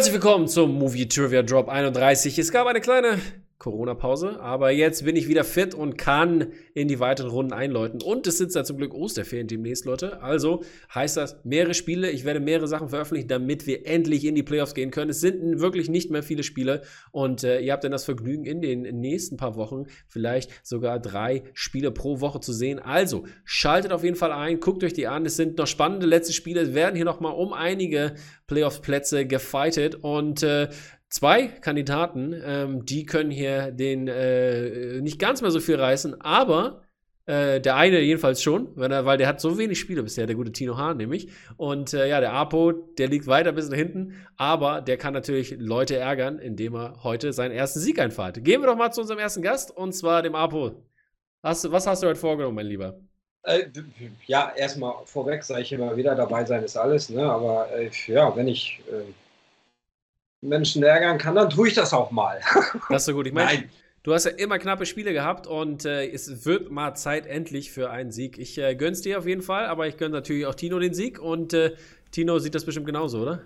Herzlich willkommen zum Movie Trivia Drop 31. Es gab eine kleine Corona-Pause, aber jetzt bin ich wieder fit und kann in die weiteren Runden einläuten. Und es sind ja zum Glück Osterferien demnächst, Leute. Also heißt das mehrere Spiele. Ich werde mehrere Sachen veröffentlichen, damit wir endlich in die Playoffs gehen können. Es sind wirklich nicht mehr viele Spiele und äh, ihr habt dann das Vergnügen, in den nächsten paar Wochen vielleicht sogar drei Spiele pro Woche zu sehen. Also schaltet auf jeden Fall ein, guckt euch die an. Es sind noch spannende letzte Spiele. Es werden hier nochmal um einige Playoff-Plätze gefightet und äh, zwei Kandidaten, ähm, die können hier den äh, nicht ganz mehr so viel reißen, aber äh, der eine jedenfalls schon, weil, er, weil der hat so wenig Spiele bisher, der gute Tino Hahn nämlich. Und äh, ja, der Apo, der liegt weiter bis nach hinten, aber der kann natürlich Leute ärgern, indem er heute seinen ersten Sieg einfahrt. Gehen wir doch mal zu unserem ersten Gast und zwar dem Apo. Hast, was hast du heute vorgenommen, mein Lieber? Äh, ja, erstmal vorweg sage ich immer wieder, dabei sein ist alles, ne? aber äh, ja, wenn ich äh, Menschen ärgern kann, dann tue ich das auch mal. Das ist so gut. Ich meine, du hast ja immer knappe Spiele gehabt und äh, es wird mal Zeit endlich für einen Sieg. Ich äh, gönn's dir auf jeden Fall, aber ich gönne natürlich auch Tino den Sieg und äh, Tino sieht das bestimmt genauso, oder?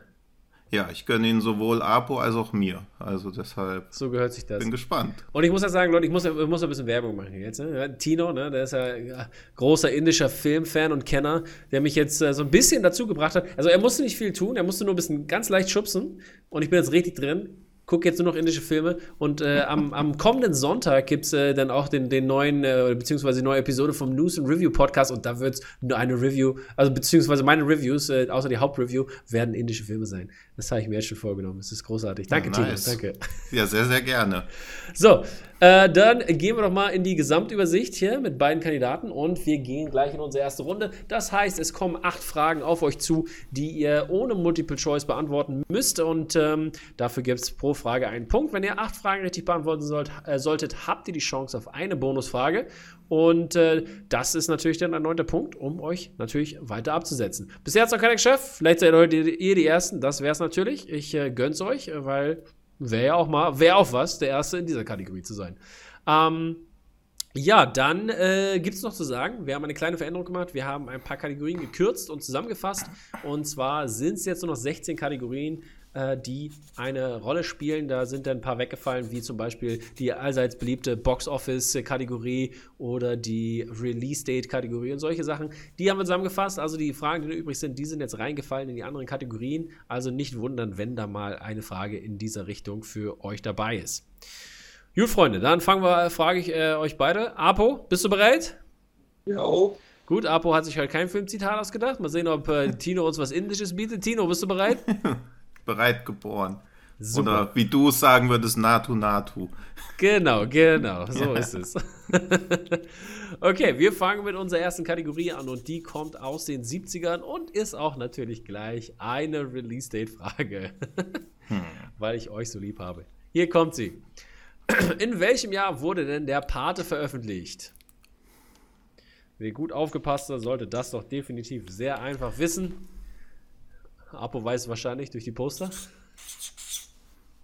Ja, ich gönne ihn sowohl Apo als auch mir. Also deshalb. So gehört sich das. Bin gespannt. Und ich muss ja sagen, Leute, ich muss, ich muss ein bisschen Werbung machen jetzt. Ne? Tino, ne, der ist ja, großer indischer Filmfan und Kenner, der mich jetzt äh, so ein bisschen dazu gebracht hat. Also er musste nicht viel tun, er musste nur ein bisschen ganz leicht schubsen. Und ich bin jetzt richtig drin gucke jetzt nur noch indische Filme und äh, am, am, kommenden Sonntag gibt es äh, dann auch den, den neuen, äh, beziehungsweise die neue Episode vom News and Review Podcast und da wird es nur eine Review, also beziehungsweise meine Reviews, äh, außer die Hauptreview, werden indische Filme sein. Das habe ich mir jetzt schon vorgenommen. Das ist großartig. Danke, ja, nice. Tino. Danke. Ja, sehr, sehr gerne. So, äh, dann gehen wir doch mal in die Gesamtübersicht hier mit beiden Kandidaten und wir gehen gleich in unsere erste Runde. Das heißt, es kommen acht Fragen auf euch zu, die ihr ohne Multiple Choice beantworten müsst und ähm, dafür gibt es pro Frage einen Punkt. Wenn ihr acht Fragen richtig beantworten sollt, äh, solltet, habt ihr die Chance auf eine Bonusfrage und äh, das ist natürlich dann ein neunter Punkt, um euch natürlich weiter abzusetzen. Bisher hat es noch keiner geschafft. Vielleicht seid ihr ihr die Ersten. Das wäre es natürlich. Ich äh, gönn's euch, weil wäre ja auch mal, wäre auch was, der Erste in dieser Kategorie zu sein. Ähm, ja, dann äh, gibt es noch zu sagen, wir haben eine kleine Veränderung gemacht. Wir haben ein paar Kategorien gekürzt und zusammengefasst. Und zwar sind es jetzt nur noch 16 Kategorien äh, die eine Rolle spielen. Da sind dann ein paar weggefallen, wie zum Beispiel die allseits beliebte Box-Office-Kategorie oder die Release-Date-Kategorie und solche Sachen. Die haben wir zusammengefasst. Also die Fragen, die übrig sind, die sind jetzt reingefallen in die anderen Kategorien. Also nicht wundern, wenn da mal eine Frage in dieser Richtung für euch dabei ist. Gut, Freunde, dann fangen wir, frage ich äh, euch beide. Apo, bist du bereit? Ja. Gut, Apo hat sich halt kein Filmzitat ausgedacht. Mal sehen, ob äh, Tino uns was Indisches bietet. Tino, bist du bereit? bereit geboren. Super. Oder wie du es sagen würdest, Natu Natu. Genau, genau, so ist es. okay, wir fangen mit unserer ersten Kategorie an und die kommt aus den 70ern und ist auch natürlich gleich eine Release-Date-Frage, hm. weil ich euch so lieb habe. Hier kommt sie. In welchem Jahr wurde denn der Pate veröffentlicht? Wer gut aufgepasst hat, sollte das doch definitiv sehr einfach wissen. Apo weiß wahrscheinlich durch die Poster.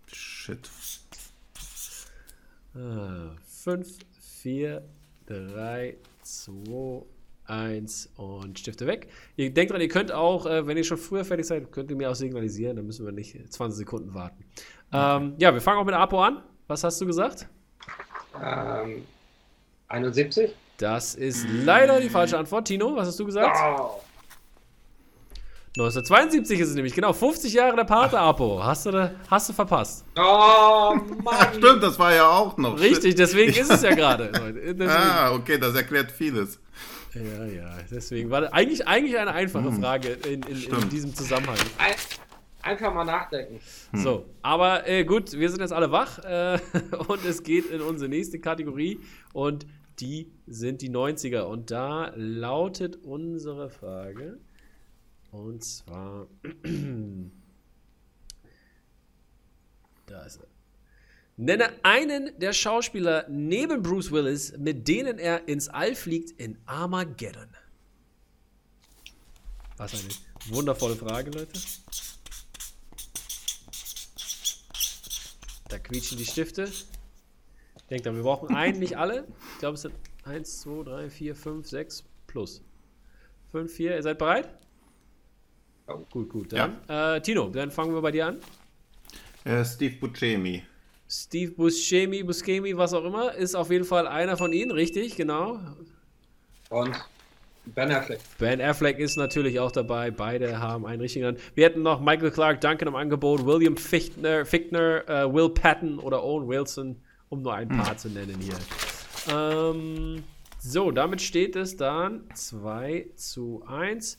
Shit. 5, 4, 3, 2, 1 und Stifte weg. Ihr denkt dran, ihr könnt auch, äh, wenn ihr schon früher fertig seid, könnt ihr mir auch signalisieren, dann müssen wir nicht 20 Sekunden warten. Okay. Ähm, ja, wir fangen auch mit Apo an. Was hast du gesagt? Ähm, 71. Das ist leider die falsche Antwort. Tino, was hast du gesagt? Oh. 1972 ist es nämlich, genau. 50 Jahre der Pate, Apo. Hast du, hast du verpasst. Oh, Mann. Stimmt, das war ja auch noch. Richtig, deswegen ist es ja gerade. ah, okay, das erklärt vieles. Ja, ja, deswegen war das eigentlich, eigentlich eine einfache hm. Frage in, in, in, diesem Zusammenhang. Ein, einfach mal nachdenken. Hm. So, aber äh, gut, wir sind jetzt alle wach äh, und es geht in unsere nächste Kategorie und die sind die 90er. Und da lautet unsere Frage. Und zwar. da ist er. Nenne einen der Schauspieler neben Bruce Willis, mit denen er ins All fliegt in Armageddon. Was eine wundervolle Frage, Leute. Da quietschen die Stifte. Denkt dran, wir brauchen einen, nicht alle. Ich glaube, es sind 1, 2, 3, 4, 5, 6 plus. 5, 4. Ihr seid bereit? Gut, gut. Dann, ja. äh, Tino, dann fangen wir bei dir an. Äh, Steve Buscemi. Steve Buscemi, Buscemi, was auch immer, ist auf jeden Fall einer von ihnen, richtig, genau. Und Ben Affleck. Ben Affleck ist natürlich auch dabei. Beide haben einen richtigen Namen. Wir hätten noch Michael Clark Duncan im Angebot, William Fichtner, Fichtner äh, Will Patton oder Owen Wilson, um nur ein paar zu nennen hier. Ähm, so, damit steht es dann 2 zu 1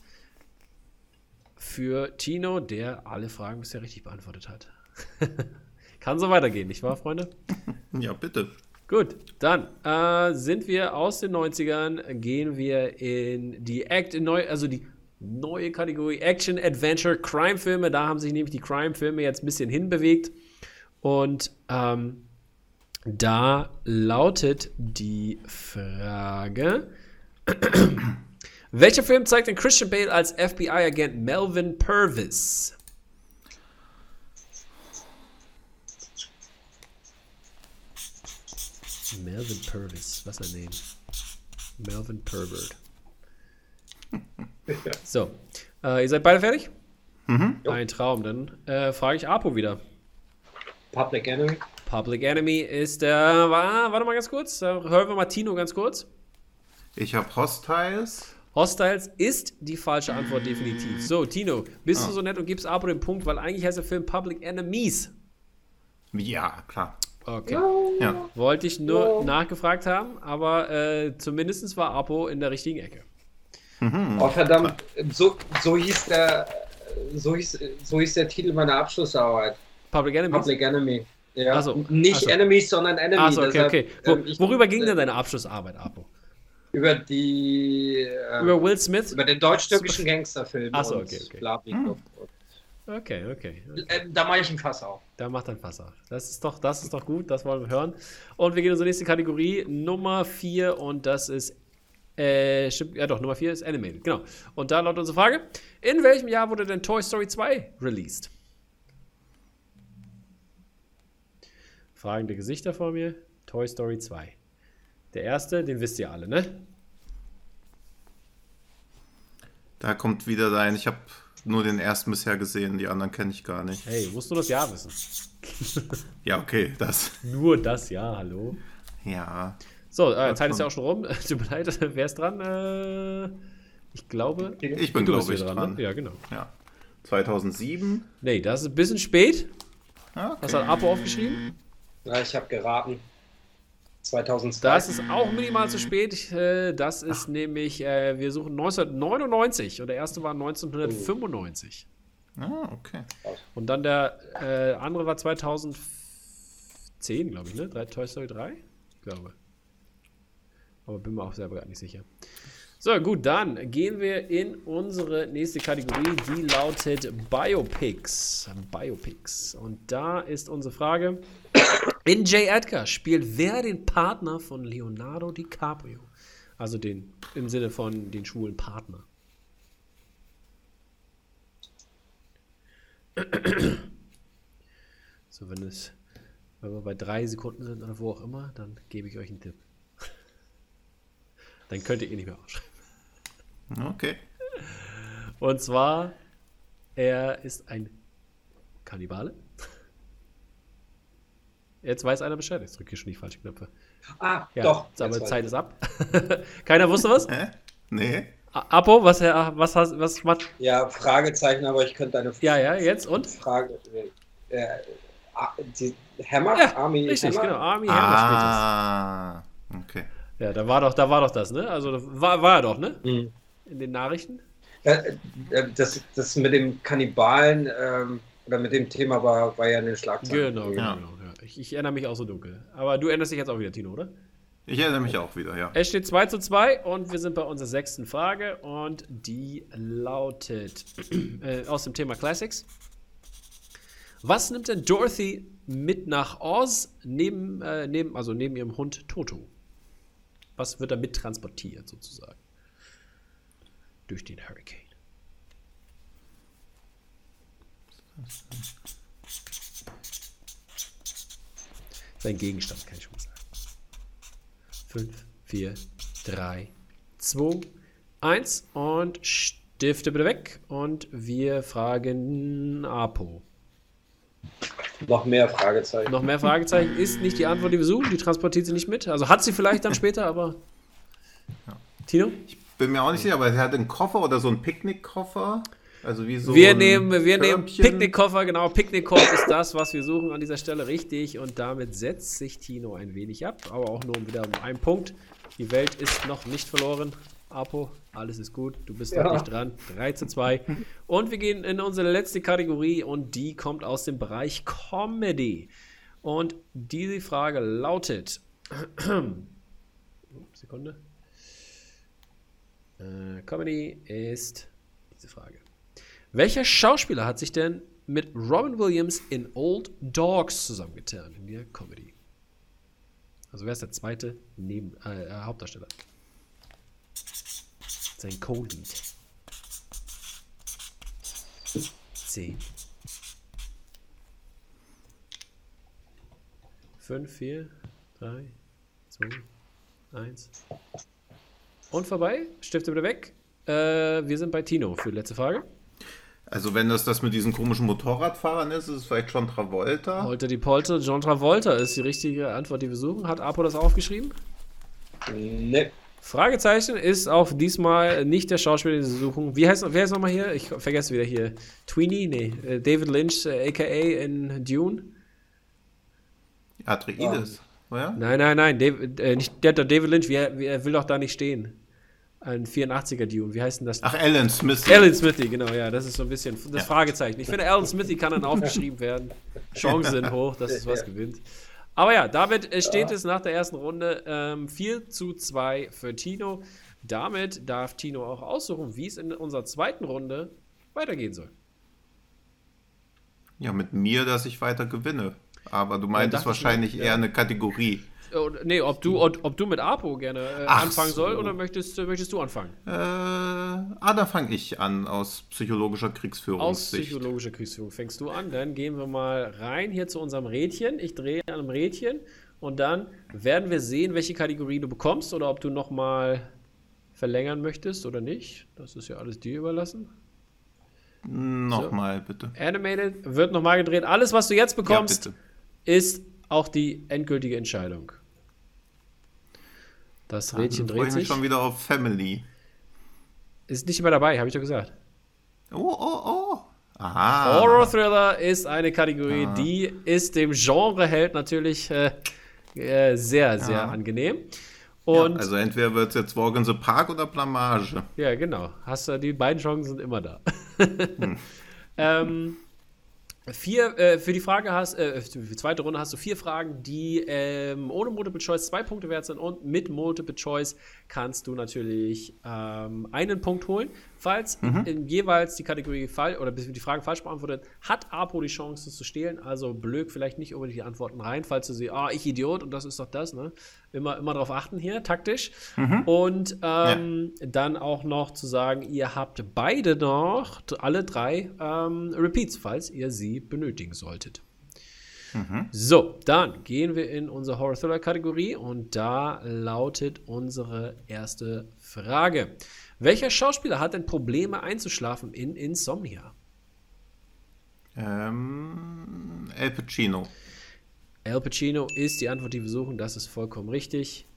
für Tino, der alle Fragen bisher richtig beantwortet hat. Kann so weitergehen, nicht wahr, Freunde? Ja, bitte. Gut, dann äh, sind wir aus den 90ern, gehen wir in die Act, in neu, also die neue Kategorie Action, Adventure, Crime-Filme. Da haben sich nämlich die Crime-Filme jetzt ein bisschen hinbewegt. Und ähm, da lautet die Frage: Welcher Film zeigt den Christian Bale als FBI-Agent Melvin Purvis? Melvin Purvis, was ein Name. Melvin Pervert. So, äh, ihr seid beide fertig? Mhm. Ein Traum, dann äh, frage ich Apo wieder. Public Enemy. Public Enemy ist der. Wa warte mal ganz kurz. Da hören wir mal Tino ganz kurz. Ich habe Hostiles. Hostiles ist die falsche Antwort definitiv. So, Tino, bist du so nett und gibst Apo den Punkt, weil eigentlich heißt der Film Public Enemies. Ja, klar. Okay. Ja. Wollte ich nur nachgefragt haben, aber äh, zumindest war Apo in der richtigen Ecke. Oh, verdammt. So, so hieß der. So hieß, so hieß der Titel meiner Abschlussarbeit. Public Enemies? Public Enemy. Ja. So, Nicht so. Enemies, sondern Enemy. Achso, okay, okay. Wo, ähm, ich- worüber ging denn deine Abschlussarbeit, Apo? Über die. Äh, Über Will Smith? über den deutsch-türkischen Gangsterfilm. Ach so, und okay, okay. bla. Okay, okay. Äh, Da mache ich ein Fass auf. Da macht ein Fass auf. Das ist doch, das ist doch gut, das wollen wir hören. Und wir gehen in unsere nächste Kategorie, Nummer 4, und das ist. Äh, stimmt, ja doch, Nummer 4 ist Animated, genau. Und da lautet unsere Frage: In welchem Jahr wurde denn Toy Story 2 released? Fragende Gesichter vor mir. Toy Story 2. Der erste, den wisst ihr alle, ne? Da kommt wieder dein. Ich habe nur den ersten bisher gesehen, die anderen kenne ich gar nicht. Hey, musst du das Jahr wissen? Ja, okay, das. Nur das Jahr, hallo. Ja. So, äh, Zeit ist ja auch schon rum. Tut mir leid, wer ist dran? Äh, ich glaube. Ich bin, du glaube ich, wieder dran. Ne? Ja, genau. Ja. 2007. Nee, das ist ein bisschen spät. Ja, Was hat Apo aufgeschrieben? Ja, ich habe geraten. 2002. Das ist auch minimal zu spät. Äh, das ist nämlich, äh, wir suchen 1999 und der erste war 1995. Ah, okay. Und dann der äh, andere war 2010, glaube ich, ne? Toy Story 3? Ich glaube. Aber bin mir auch selber gar nicht sicher. So, gut, dann gehen wir in unsere nächste Kategorie, die lautet Biopics. Biopics. Und da ist unsere Frage: In J. Edgar spielt wer den Partner von Leonardo DiCaprio? Also den im Sinne von den schwulen Partner. So, wenn es, wenn wir bei drei Sekunden sind oder wo auch immer, dann gebe ich euch einen Tipp. Dann könnt ihr ihn nicht mehr aufschreiben. Okay. Und zwar, er ist ein Kannibale. Jetzt weiß einer Bescheid. Jetzt drücke ich schon die falschen Knöpfe. Ah, Ja, doch. aber Zeit ich. ist ab. Keiner wusste was? Hä? Nee. A- Apo, was, er- was, hast, was macht. Ja, Fragezeichen, aber ich könnte deine Ja, ja, jetzt und? Frage. Äh, äh, die Hammer? Ja, Army Richtig, Hammer? genau. Army Hammer spielt Ah, okay. das. Ja, da war doch, da war doch das, ne? Also da war, war er doch, ne? Mhm. In den Nachrichten. Äh, äh, das, das mit dem Kannibalen ähm, oder mit dem Thema war, war ja in den Schlagzeilen. Genau, genau, Ja. Ich, ich erinnere mich auch so dunkel. Aber du erinnerst dich jetzt auch wieder, Tino, oder? Ich erinnere mich auch wieder, ja. Es steht 2 zu 2 und wir sind bei unserer sechsten Frage und die lautet äh, aus dem Thema Classics. Was nimmt denn Dorothy mit nach Oz neben, äh, neben, also neben ihrem Hund Toto? Was wird da mit transportiert sozusagen? Durch den Hurricane. Sein Gegenstand, kann ich schon mal sagen. 5, 4, 3, 2, 1 und Stifte bitte weg. Und wir fragen Apo. Noch mehr Fragezeichen. Noch mehr Fragezeichen ist nicht die Antwort, die wir suchen. Die transportiert sie nicht mit. Also hat sie vielleicht dann später, aber. Ja. Tino? Ich bin mir auch nicht sicher, aber er hat einen Koffer oder so einen Picknickkoffer. Also wie so wir ein nehmen, wir nehmen. Picknickkoffer, genau. Picknickkorb ist das, was wir suchen an dieser Stelle, richtig. Und damit setzt sich Tino ein wenig ab, aber auch nur wieder um einen Punkt. Die Welt ist noch nicht verloren. Apo, alles ist gut. Du bist Ja. noch nicht dran. 3 zu 2. Und wir gehen in unsere letzte Kategorie und die kommt aus dem Bereich Comedy. Und diese Frage lautet: Sekunde. Äh, Comedy ist diese Frage. Welcher Schauspieler hat sich denn mit Robin Williams in Old Dogs zusammengetan in der Comedy? Also wer ist der zweite Neben äh, äh, Hauptdarsteller? Sein Co-Lead. 10. 5, 4, 3, 2, 1. Und vorbei. Stifte bitte weg. Äh, wir sind bei Tino für die letzte Frage. Also wenn das das mit diesen komischen Motorradfahrern ist, ist es vielleicht schon Travolta. Holter die Polter, John Travolta ist die richtige Antwort, die wir suchen. Hat Apo das aufgeschrieben? Ne, Fragezeichen ist auch diesmal nicht der Schauspieler, den sie suchen. Wie heißt, wer ist nochmal hier? Ich vergesse wieder hier. Tweenie? Nee, äh, David Lynch, äh, aka in Dune. Atreides, oder? Nein, nein, nein, David, äh, nicht, der, der David Lynch, wie, er- wie, er will doch da nicht stehen. Ein 84er Dune, wie heißt denn das? Ach, Alan Smith. Alan Smithy, genau, ja, das ist so ein bisschen das Fragezeichen. Ich finde, Alan Smithy kann dann aufgeschrieben werden. Chancen sind hoch, dass es was gewinnt. Aber ja, damit steht es nach der ersten Runde ähm, 4 zu 2 für Tino. Damit darf Tino auch aussuchen, wie es in unserer zweiten Runde weitergehen soll. Ja, mit mir, dass ich weiter gewinne. Aber du meintest wahrscheinlich mir, ja. eher eine Kategorie. Nee, ob du, ob, du mit Apo gerne äh, anfangen so. soll oder möchtest, äh, möchtest du anfangen? Äh, ah, da fange ich an aus psychologischer Aus Kriegsführungssicht. psychologischer Kriegsführung fängst du an. Dann gehen wir mal rein hier zu unserem Rädchen. Ich drehe an einem Rädchen und dann werden wir sehen, welche Kategorie du bekommst oder ob du nochmal verlängern möchtest oder nicht. Das ist ja alles dir überlassen. Nochmal, bitte. Animated wird nochmal gedreht. Alles, was du jetzt bekommst, Ja, ist auch die endgültige Entscheidung. Das Rädchen dreht ich mich sich. schon wieder auf Family. Ist nicht mehr dabei, habe ich doch gesagt. Oh, oh, oh. Aha. Horror Thriller ist eine Kategorie, die ist dem Genreheld natürlich äh, äh, sehr, sehr Ja. angenehm. Ja, Und ja, also entweder wird es jetzt Walk in the Park oder Blamage. genau. Hast du die beiden Chancen sind immer da. ähm, vier, äh, für die Frage hast, äh, für die zweite Runde hast du vier Fragen, die ähm, ohne Multiple Choice zwei Punkte wert sind und mit Multiple Choice kannst du natürlich ähm, einen Punkt holen. Falls in jeweils die Kategorie falsch oder die Frage falsch beantwortet, hat Apo die Chance es zu stehlen. Also blöd vielleicht nicht unbedingt die Antworten rein, falls du sie, ah, ich Idiot und das ist doch das, ne? Immer, immer darauf achten hier, taktisch. Und ähm, dann auch noch zu sagen, ihr habt beide noch, alle drei ähm, Repeats, falls ihr sie benötigen solltet. So, dann gehen wir in unsere Horror-Thriller-Kategorie und da lautet unsere erste Frage. Welcher Schauspieler hat denn Probleme einzuschlafen in Insomnia? Ähm, El Pacino. Al Pacino ist die Antwort, die wir suchen. Das ist vollkommen richtig.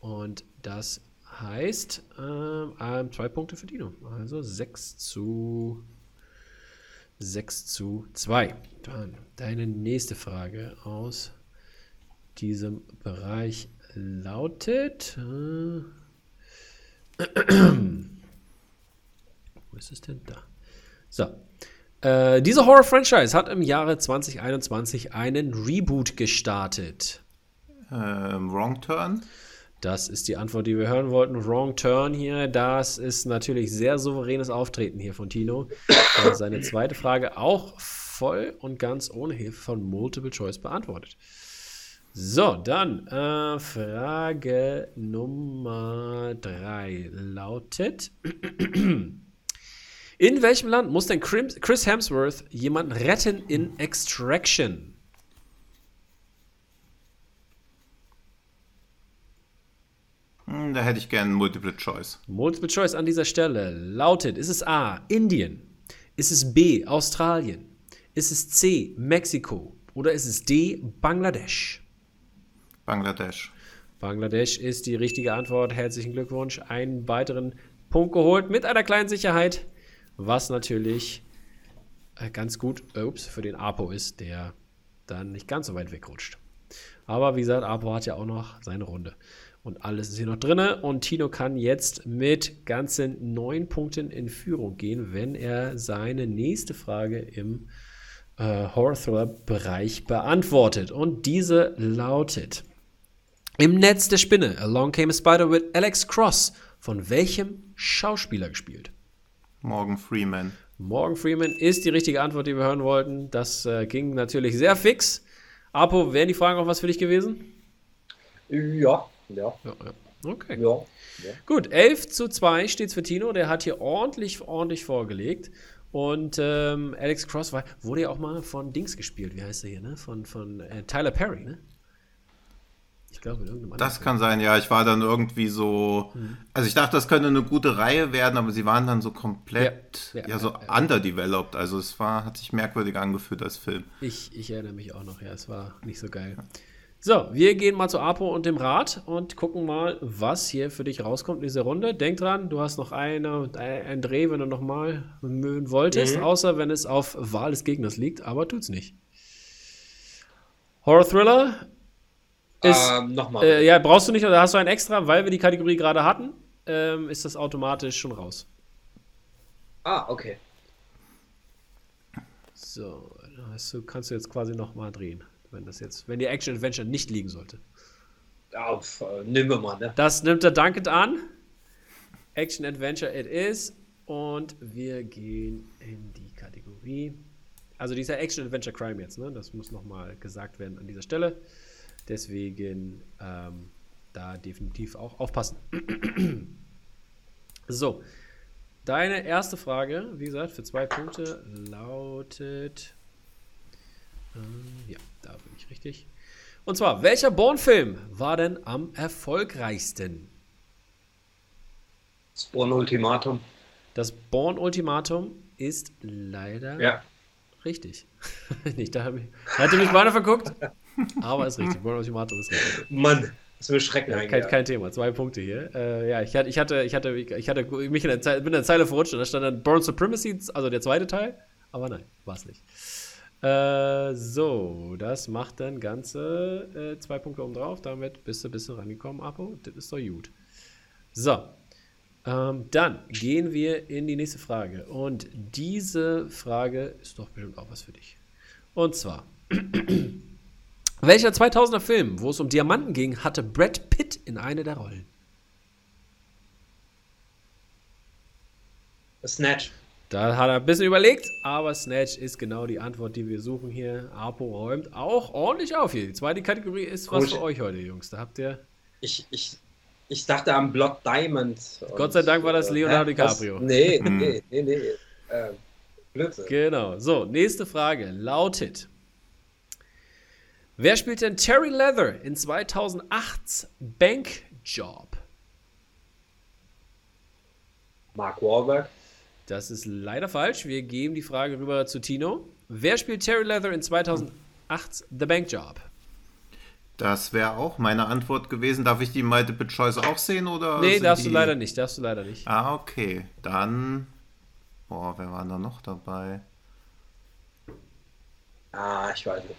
Und das heißt ähm, ähm, zwei Punkte für Dino. Also 6 zu 6 zu 2. Dann deine nächste Frage aus diesem Bereich lautet. Äh, wo ist es denn da? So. Äh, diese Horror-Franchise hat im Jahre 2021 einen Reboot gestartet. Ähm, Wrong Turn. Das ist die Antwort, die wir hören wollten. Wrong Turn hier. Das ist natürlich sehr souveränes Auftreten hier von Tino. Der seine zweite Frage auch voll und ganz ohne Hilfe von Multiple Choice beantwortet. So, dann äh, Frage Nummer drei lautet: In welchem Land muss denn Chris Chris Hemsworth jemanden retten in Extraction? Hm, da hätte ich gerne Multiple Choice. Multiple Choice an dieser Stelle lautet: Ist es A. Indien? Ist es B. Australien? Ist es C, Mexiko oder ist es D, Bangladesch? Bangladesch. Bangladesch ist die richtige Antwort. Herzlichen Glückwunsch. Einen weiteren Punkt geholt mit einer kleinen Sicherheit, was natürlich äh, ganz gut ups, für den Apo ist, der dann nicht ganz so weit wegrutscht. Aber wie gesagt, Apo hat ja auch noch seine Runde. Und alles ist hier noch drin. Und Tino kann jetzt mit ganzen neun Punkten in Führung gehen, wenn er seine nächste Frage im äh, Horror-Thriller-Bereich beantwortet. Und diese lautet: Im Netz der Spinne, Along Came a Spider with Alex Cross. Von welchem Schauspieler gespielt? Morgan Freeman. Morgan Freeman ist die richtige Antwort, die wir hören wollten. Das äh, ging natürlich sehr fix. Apo, wären die Fragen auch was für dich gewesen? Ja, ja. Ja, ja. Okay. Ja. ja. Gut, 11 zu 2 steht es für Tino. Der hat hier ordentlich, ordentlich vorgelegt. Und ähm, Alex Cross war, wurde ja auch mal von Dings gespielt. Wie heißt er hier, ne? Von, von äh, Tyler Perry, ne? Ich glaube, in irgendeinem Das kann sein, ja. Ich war dann irgendwie so. Mhm. Also ich dachte, das könnte eine gute Reihe werden, aber sie waren dann so komplett, Ja, ja, ja, so ja, ja. underdeveloped. Also es war, hat sich merkwürdig angefühlt als Film. Ich, ich erinnere mich auch noch, ja, es war nicht so geil. So, wir gehen mal zu Apo und dem Rat und gucken mal, was hier für dich rauskommt in dieser Runde. Denk dran, du hast noch eine, einen Dreh, wenn du nochmal mögen wolltest, Mhm. außer wenn es auf Wahl des Gegners liegt, aber tut's nicht. Horror Thriller ist. Ähm, Nochmal. Äh, ja, brauchst du nicht, oder hast du einen extra, weil wir die Kategorie gerade hatten, ähm, ist das automatisch schon raus. Ah, okay. So, hast du, kannst du jetzt quasi nochmal drehen, wenn das jetzt, wenn die Action Adventure nicht liegen sollte. Ja, pf, äh, nehmen wir mal, ne? Das nimmt er dankend an. Action Adventure it is. Und wir gehen in die Kategorie. Also dieser Action Adventure Crime jetzt, ne? Das muss nochmal gesagt werden an dieser Stelle. Deswegen ähm, da definitiv auch aufpassen. so. Deine erste Frage, wie gesagt, für zwei Punkte lautet. Ähm, ja, da bin ich richtig. Und zwar, welcher Bourne-Film war denn am erfolgreichsten? Spawn Ultimatum. Das Bourne-Ultimatum ist leider Ja. richtig. Nicht, da habe ich, hatte mich beinahe verguckt, aber ist richtig. Bourne-Ultimatum ist richtig. Mann, das will Schrecken Ja, eigentlich. kein, kein Thema, zwei Punkte hier. Äh, ja, ich hatte, ich hatte, ich hatte, ich hatte mich in der Zeile, bin in der Zeile verrutscht und da stand dann Born Supremacy, also der zweite Teil, aber nein, war es nicht. Äh, so, das macht dann ganze äh, zwei Punkte oben drauf. Damit bist du ein bisschen rangekommen, Apo. Das ist doch gut. So, ähm, dann gehen wir in die nächste Frage. Und diese Frage ist doch bestimmt auch was für dich. Und zwar, welcher 2000er Film, wo es um Diamanten ging, hatte Brad Pitt in eine der Rollen? Snatch. Da hat er ein bisschen überlegt, aber Snatch ist genau die Antwort, die wir suchen hier. Apo räumt auch ordentlich auf hier. Die zweite Kategorie ist was Gut. für euch heute, Jungs. Da habt ihr. Ich, ich, ich dachte am Blood Diamond. Gott sei Dank war das äh, Leonardo hä? DiCaprio. Was? Nee, nee, nee, nee. Ähm, Blödsinn. Genau. So, nächste Frage lautet: Wer spielt denn Terry Leather in 2008's Bank Job? Mark Wahlberg. Das ist leider falsch. Wir geben die Frage rüber zu Tino. Wer spielt Terry Leather in 2008's The Bank Job? Das wäre auch meine Antwort gewesen. Darf ich die Multiple Choice auch sehen? Oder Nee, darfst du die- leider nicht. Darfst du leider nicht. Ah, okay. Dann. Boah, wer war da noch dabei? Ah, ich weiß nicht.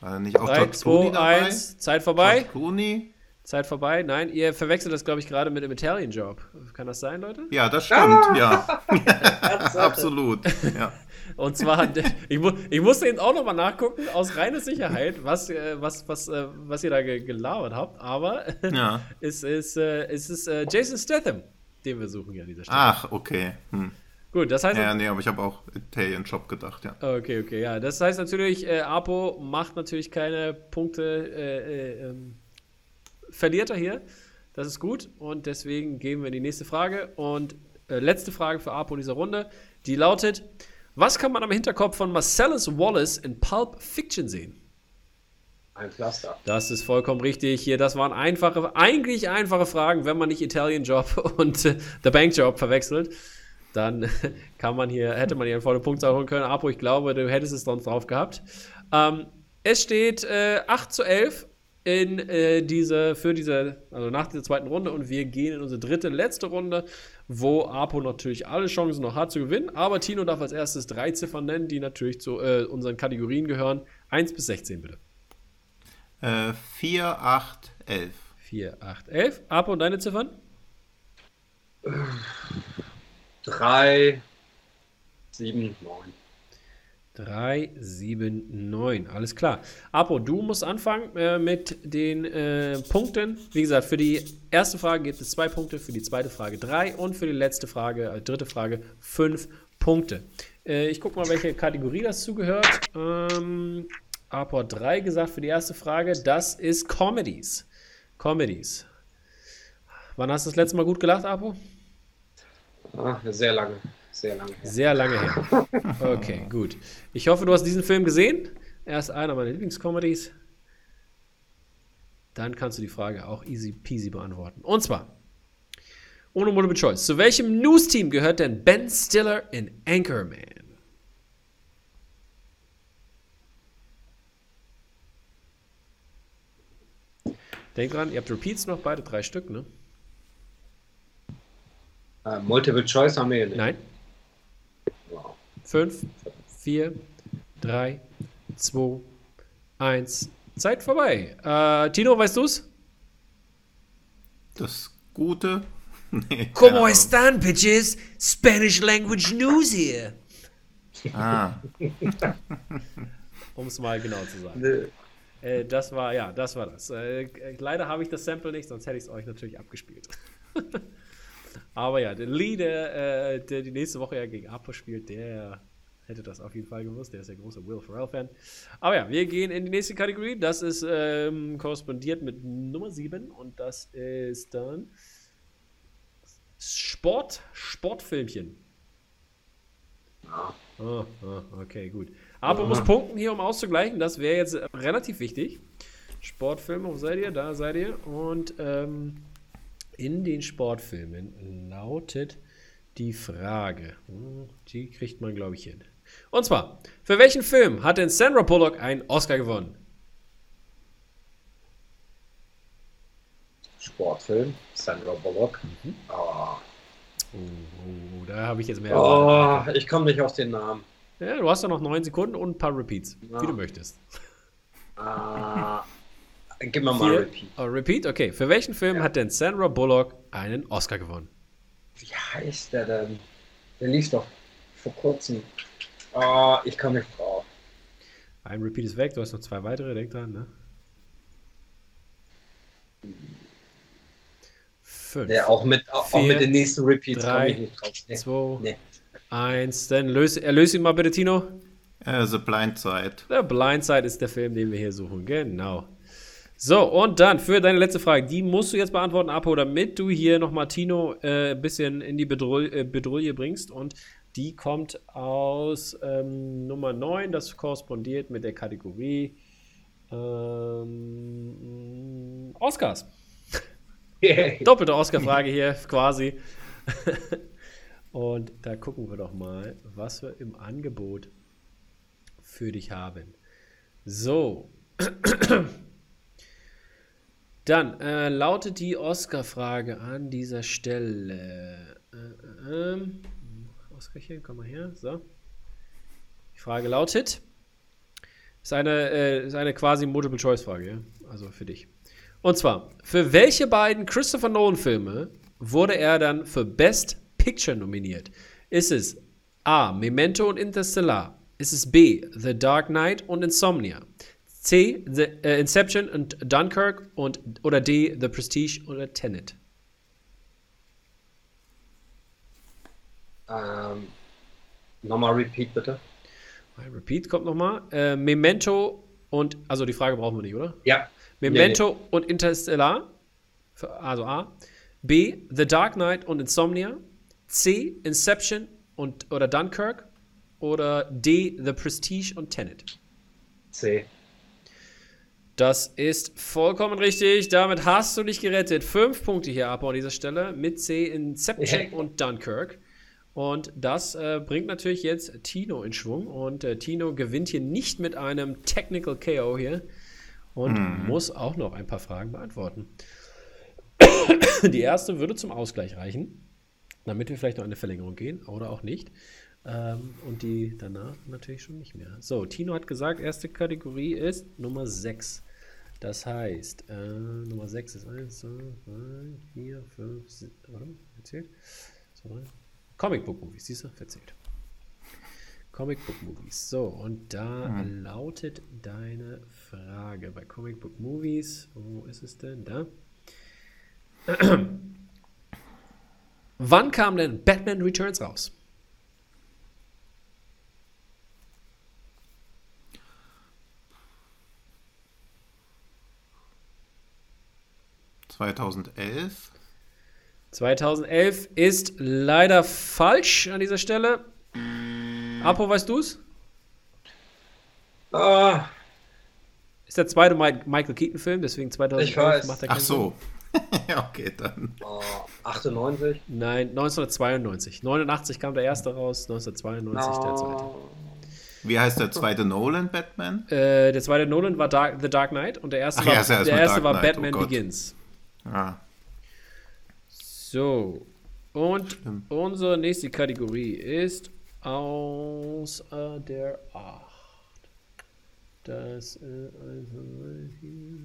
War da nicht auch 3, George Clooney 2, dabei? 1, Zeit vorbei. George Clooney? Zeit vorbei. Nein, ihr verwechselt das, glaube ich, gerade mit dem Italian Job. Kann das sein, Leute? Ja, das stimmt, ja. Tatsache. Absolut. Ja. Und zwar, ich, mu ich musste eben auch nochmal nachgucken, aus reiner Sicherheit, was, äh, was, was, äh, was ihr da ge gelabert habt. Aber ja. es ist, äh, es ist äh, Jason Statham, den wir suchen hier an dieser Stelle. Ach, okay. Hm. Gut, das heißt. Ja, nee, aber ich habe auch Italian Shop gedacht, ja. Okay, okay, ja. Das heißt natürlich, äh, Apo macht natürlich keine Punkte, äh, äh, ähm, verliert er hier. Das ist gut und deswegen gehen wir in die nächste Frage. Und äh, letzte Frage für Apo in dieser Runde, die lautet: Was kann man am Hinterkopf von Marcellus Wallace in Pulp Fiction sehen? Ein Pflaster. Das ist vollkommen richtig. Hier, das waren einfache, eigentlich einfache Fragen, wenn man nicht Italian Job und äh, The Bank Job verwechselt. Dann kann man hier, hätte man hier eine volle Punktzahl holen können. Apo, ich glaube, du hättest es sonst drauf gehabt. Ähm, es steht äh, 8 zu 11 in äh, diese, für diese, also nach dieser zweiten Runde und wir gehen in unsere dritte, letzte Runde, wo Apo natürlich alle Chancen noch hat zu gewinnen, aber Tino darf als erstes drei Ziffern nennen, die natürlich zu äh, unseren Kategorien gehören. 1 bis 16 bitte. Äh, 4, 8, 11. 4, 8, 11. Apo und deine Ziffern? 3, 7, 9. 3, 7, 9. Alles klar. Apo, du musst anfangen äh, mit den äh, Punkten. Wie gesagt, für die erste Frage gibt es zwei Punkte, für die zweite Frage drei und für die letzte Frage, äh, dritte Frage, fünf Punkte. Äh, ich gucke mal, welche Kategorie das zugehört. Ähm, Apo hat 3 gesagt für die erste Frage. Das ist Comedies. Comedies. Wann hast du das letzte Mal gut gelacht, Apo? Ah, sehr lange. Sehr lange her. Sehr lange her. Okay, gut. Ich hoffe, du hast diesen Film gesehen. Er ist einer meiner Lieblingscomedies. Dann kannst du die Frage auch easy peasy beantworten. Und zwar, ohne Multiple Choice. Zu welchem News-Team gehört denn Ben Stiller in Anchorman? Denkt dran, ihr habt Repeats noch, beide drei Stück, ne? Äh, Multiple Choice haben wir hier nicht. Nein. Wow. 5, 4, 3, 2, 1. Zeit vorbei. Äh, Tino, weißt du's? Das Gute? Nee. Como están, bitches? Spanish language news here. Ah, Um es mal genau zu sagen. Nö. Äh, das war, ja, das war das. Äh, leider habe ich das Sample nicht, sonst hätte ich es euch natürlich abgespielt. Aber ja, der Lee, der, äh, der die nächste Woche ja gegen Apo spielt, der hätte das auf jeden Fall gewusst. Der ist ja großer Will Ferrell-Fan. Aber ja, wir gehen in die nächste Kategorie. Das ist ähm, korrespondiert mit Nummer 7 und das ist dann Sport, Sportfilmchen. Ah, okay, gut. Apo muss punkten hier, um auszugleichen. Das wäre jetzt relativ wichtig. Sportfilm, wo seid ihr? Da seid ihr. Und ähm, in den Sportfilmen lautet die Frage. Hm, Die kriegt man, glaube ich, hin. Und zwar, für welchen Film hat denn Sandra Bullock einen Oscar gewonnen? Sportfilm, Sandra Bullock. Ah. Oh, oh, da habe ich jetzt mehr. Oh, ich komme nicht auf den Namen. Ja, du hast ja noch neun Sekunden und ein paar Repeats, Ja. wie du möchtest. Ah, gib mir mal Repeat. oh, Repeat, okay. Für welchen Film Ja. hat denn Sandra Bullock einen Oscar gewonnen? Wie heißt der denn? Der lief doch vor kurzem. Oh, ich komme nicht drauf. Ein Repeat ist weg, du hast noch zwei weitere, denk dran, ne? Fünf, Der auch mit, auch Vier, mit den nächsten Repeats drei, komme ich nicht drauf. Nee. zwei, Nee. eins. Dann löse, erlöse ihn mal bitte, Tino. äh, The Blind Side. The Blind Side ist der Film, den wir hier suchen. Genau. So, und dann für deine letzte Frage. Die musst du jetzt beantworten, Apo, damit du hier nochmal Tino äh, ein bisschen in die Bedroh äh, bringst. Und die kommt aus ähm, Nummer 9. Das korrespondiert mit der Kategorie ähm, Oscars. Doppelte Oscar-Frage hier quasi. Und da gucken wir doch mal, was wir im Angebot für dich haben. So. Dann äh, lautet die Oscar-Frage an dieser Stelle. Äh, äh, ähm, Oscarchen, komm mal her. So. Die Frage lautet: Ist eine, äh, ist eine quasi Multiple-Choice-Frage, ja? Also für dich. Und zwar: Für welche beiden Christopher Nolan-Filme wurde er dann für Best Picture nominiert? Ist es A. Memento und Interstellar? Ist es B. The Dark Knight und Insomnia? C. The, äh, Inception und Dunkirk und oder D. The Prestige oder Tenet? Ähm, Nochmal Repeat bitte. Repeat kommt nochmal. Äh, Memento und also die Frage brauchen wir nicht, oder? Ja. Memento und Interstellar. Also A. B. The Dark Knight und Insomnia. C. Inception und oder Dunkirk. Oder D. The Prestige und Tenet. C. Das ist vollkommen richtig. Damit hast du dich gerettet. Fünf Punkte hier ab an dieser Stelle mit C Inception Ja. und Dunkirk. Und das äh, bringt natürlich jetzt Tino in Schwung. Und äh, Tino gewinnt hier nicht mit einem Technical KO hier und Mhm. muss auch noch ein paar Fragen beantworten. Die erste würde zum Ausgleich reichen, damit wir vielleicht noch in eine Verlängerung gehen oder auch nicht. Ähm, und die danach natürlich schon nicht mehr. So, Tino hat gesagt, erste Kategorie ist Nummer 6. Das heißt, äh, Nummer 6 ist 1, 2, 3, 4, 5, 6, warte, erzählt? 2, 3. Comic Book Movies, siehst du? Verzählt. Comic Book Movies. So, und da lautet deine Frage bei Comic Book Movies. Wo ist es denn? Da. Wann kam denn Batman Returns raus? 2011. 2011 ist leider falsch an dieser Stelle. Apo, weißt du es? Ah, Ist der zweite Mi Michael Keaton-Film, deswegen 2011 Ich weiß. macht er Ach so. ja, okay, dann. oh, 98. Sinn. Nein, 1992. 89 kam der erste raus, 1992 der zweite. Wie heißt der zweite Nolan Batman? Äh, der zweite Nolan war Dark, The Dark Knight und der erste Ach war, ja, der erste Dark war Knight, Batman oh. Begins. Ah, So. Und Schlimm. unsere nächste Kategorie ist aus äh, der 8. Das äh, also, hier.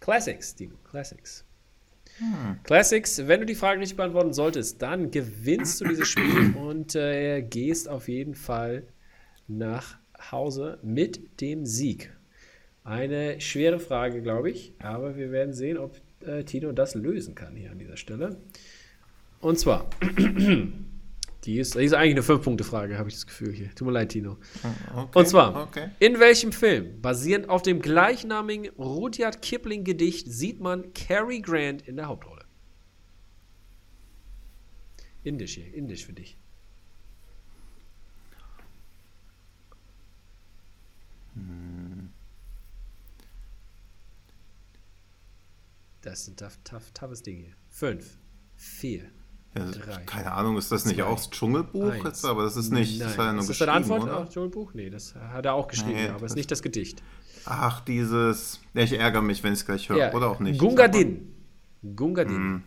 Classics, Dino, Classics. Classics, wenn du die Frage nicht beantworten solltest, dann gewinnst du dieses Spiel und äh, gehst auf jeden Fall nach Hause mit dem Sieg. Eine schwere Frage, glaube ich, aber wir werden sehen, ob äh, Tino das lösen kann hier an dieser Stelle. Und zwar, die ist, die ist eigentlich eine 5-Punkte-Frage, habe ich das Gefühl hier. Tut mir leid, Tino. okay. Und zwar, Okay. in welchem Film, basierend auf dem gleichnamigen Rudyard Kipling-Gedicht, sieht man Cary Grant in der Hauptrolle? Indisch hier, Indisch für dich. Das ist ein tough, tough, toughes Ding hier. Fünf, vier, Ja, drei, keine Ahnung, ist das nicht zwei, auch das Dschungelbuch eins. jetzt? Aber das ist nicht. das Nein. hat er nur ist das deine Antwort oder? auf Dschungelbuch? Nee, das hat er auch geschrieben, Nee, ja, aber es ist das- nicht das Gedicht. Ach, dieses. Ja, ich ärgere mich, wenn ich es gleich höre. Oder auch nicht. Gunga Din. Gunga Din. Hm.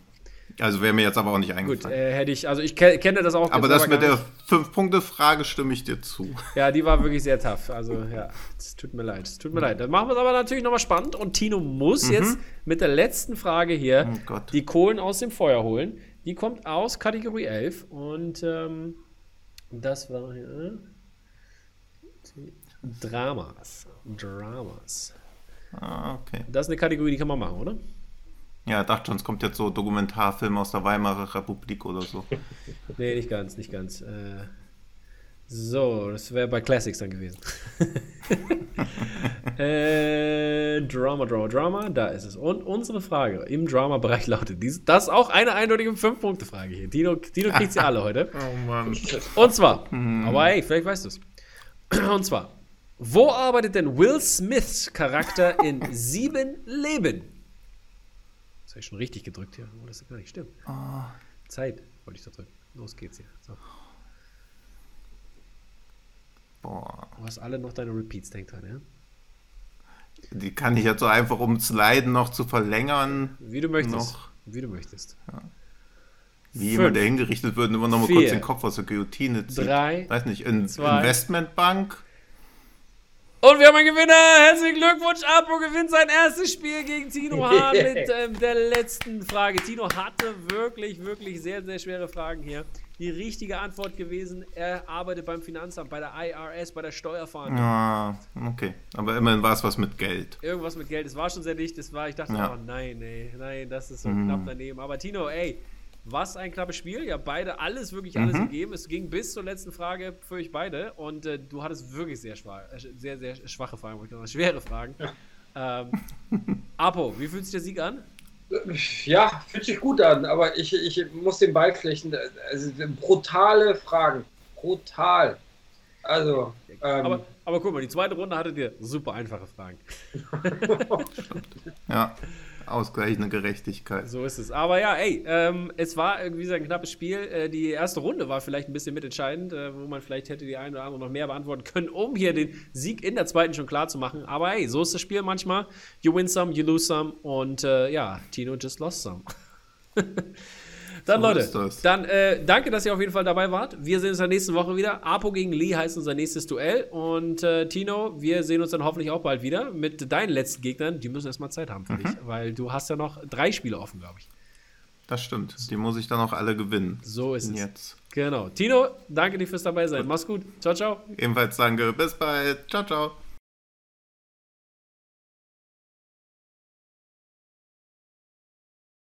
Also wäre mir jetzt aber auch nicht Gut, eingefallen. äh, hätte ich, also ich ke kenne das auch. aber das mit gar der nicht. 5-Punkte-Frage stimme ich dir zu. Ja, die war wirklich sehr tough. Also, ja, es tut mir leid. Es tut mir leid. Dann machen wir es aber natürlich nochmal spannend und Tino muss jetzt mit der letzten Frage hier Mhm. Oh die Kohlen aus dem Feuer holen. Die kommt aus Kategorie 11 und ähm, das war hier. Dramas. Dramas. Ah, okay. Das ist eine Kategorie, die kann man machen, oder? Ja, dachte schon, es kommt jetzt so Dokumentarfilm aus der Weimarer Republik oder so. Nee, nicht ganz, nicht ganz. Äh, so, das wäre bei Classics dann gewesen. äh, Drama, Drama, Drama, da ist es. Und unsere Frage im Drama-Bereich lautet, dies, das ist auch eine eindeutige 5-Punkte-Frage hier. Tino, Tino kriegt sie alle heute. Oh Mann. Und zwar, aber hey, vielleicht weißt du es. Und zwar, wo arbeitet denn Will Smiths Charakter in Sieben Leben? Das habe ich schon richtig gedrückt hier. Oh, das ist gar nicht stimmt. Zeit wollte ich da drücken. Los geht's hier. So. Boah. Du hast alle noch deine Repeats, denk dran, ja? Die kann ich jetzt so einfach, um das Leiden noch zu verlängern, Wie du möchtest. Noch. Wie du möchtest. wie jemand, Fünf, der hingerichtet wird, immer noch mal vier, kurz den Kopf aus der Guillotine zieht. drei, Weiß nicht, in, zwei. Investmentbank. Und wir haben einen Gewinner! Herzlichen Glückwunsch! Apo gewinnt sein erstes Spiel gegen Tino Hahn mit ähm, der letzten Frage. Tino hatte wirklich, wirklich sehr, sehr schwere Fragen hier. Die richtige Antwort gewesen, er arbeitet beim Finanzamt, bei der IRS, bei der Steuerfahndung. Ah, okay. Aber immerhin war es was mit Geld. Irgendwas mit Geld. Es war schon sehr dicht. Es war, ich dachte, Ja. oh nein, ey, nein, das ist so Mhm. knapp daneben. Aber Tino, ey, was ein knappes Spiel. Ja, beide alles, wirklich alles Mhm. gegeben. Es ging bis zur letzten Frage für euch beide. Und äh, du hattest wirklich sehr, schwach, äh, sehr, sehr schwache Fragen, wollte ich sagen, schwere Fragen. Ähm, Apo, wie fühlt sich der Sieg an? Ja, fühlt sich gut an, aber ich, ich muss den Ball flechten. Also brutale Fragen. Brutal. Also, ähm, Aber, aber guck mal, die zweite Runde hattet ihr super einfache Fragen. Ja. Ausgleichende Gerechtigkeit. So ist es. Aber ja, ey, ähm, es war irgendwie ein knappes Spiel. Äh, die erste Runde war vielleicht ein bisschen mitentscheidend, äh, wo man vielleicht hätte die eine oder andere noch mehr beantworten können, um hier den Sieg in der zweiten schon klar zu machen. Aber ey, so ist das Spiel manchmal. You win some, you lose some. Und äh, ja, Tino just lost some. Dann, so Leute, dann äh, danke, dass ihr auf jeden Fall dabei wart. Wir sehen uns in der nächsten Woche wieder. Apo gegen Lee heißt unser nächstes Duell. Und äh, Tino, wir sehen uns dann hoffentlich auch bald wieder mit deinen letzten Gegnern. Die müssen erstmal Zeit haben für mhm. dich, weil du hast ja noch drei Spiele offen, glaube ich. Das stimmt. Die muss ich dann auch alle gewinnen. So ist es. Jetzt. Genau. Tino, danke dir fürs dabei sein. Mach's gut. Ciao, ciao. Ebenfalls danke. Bis bald. Ciao, ciao.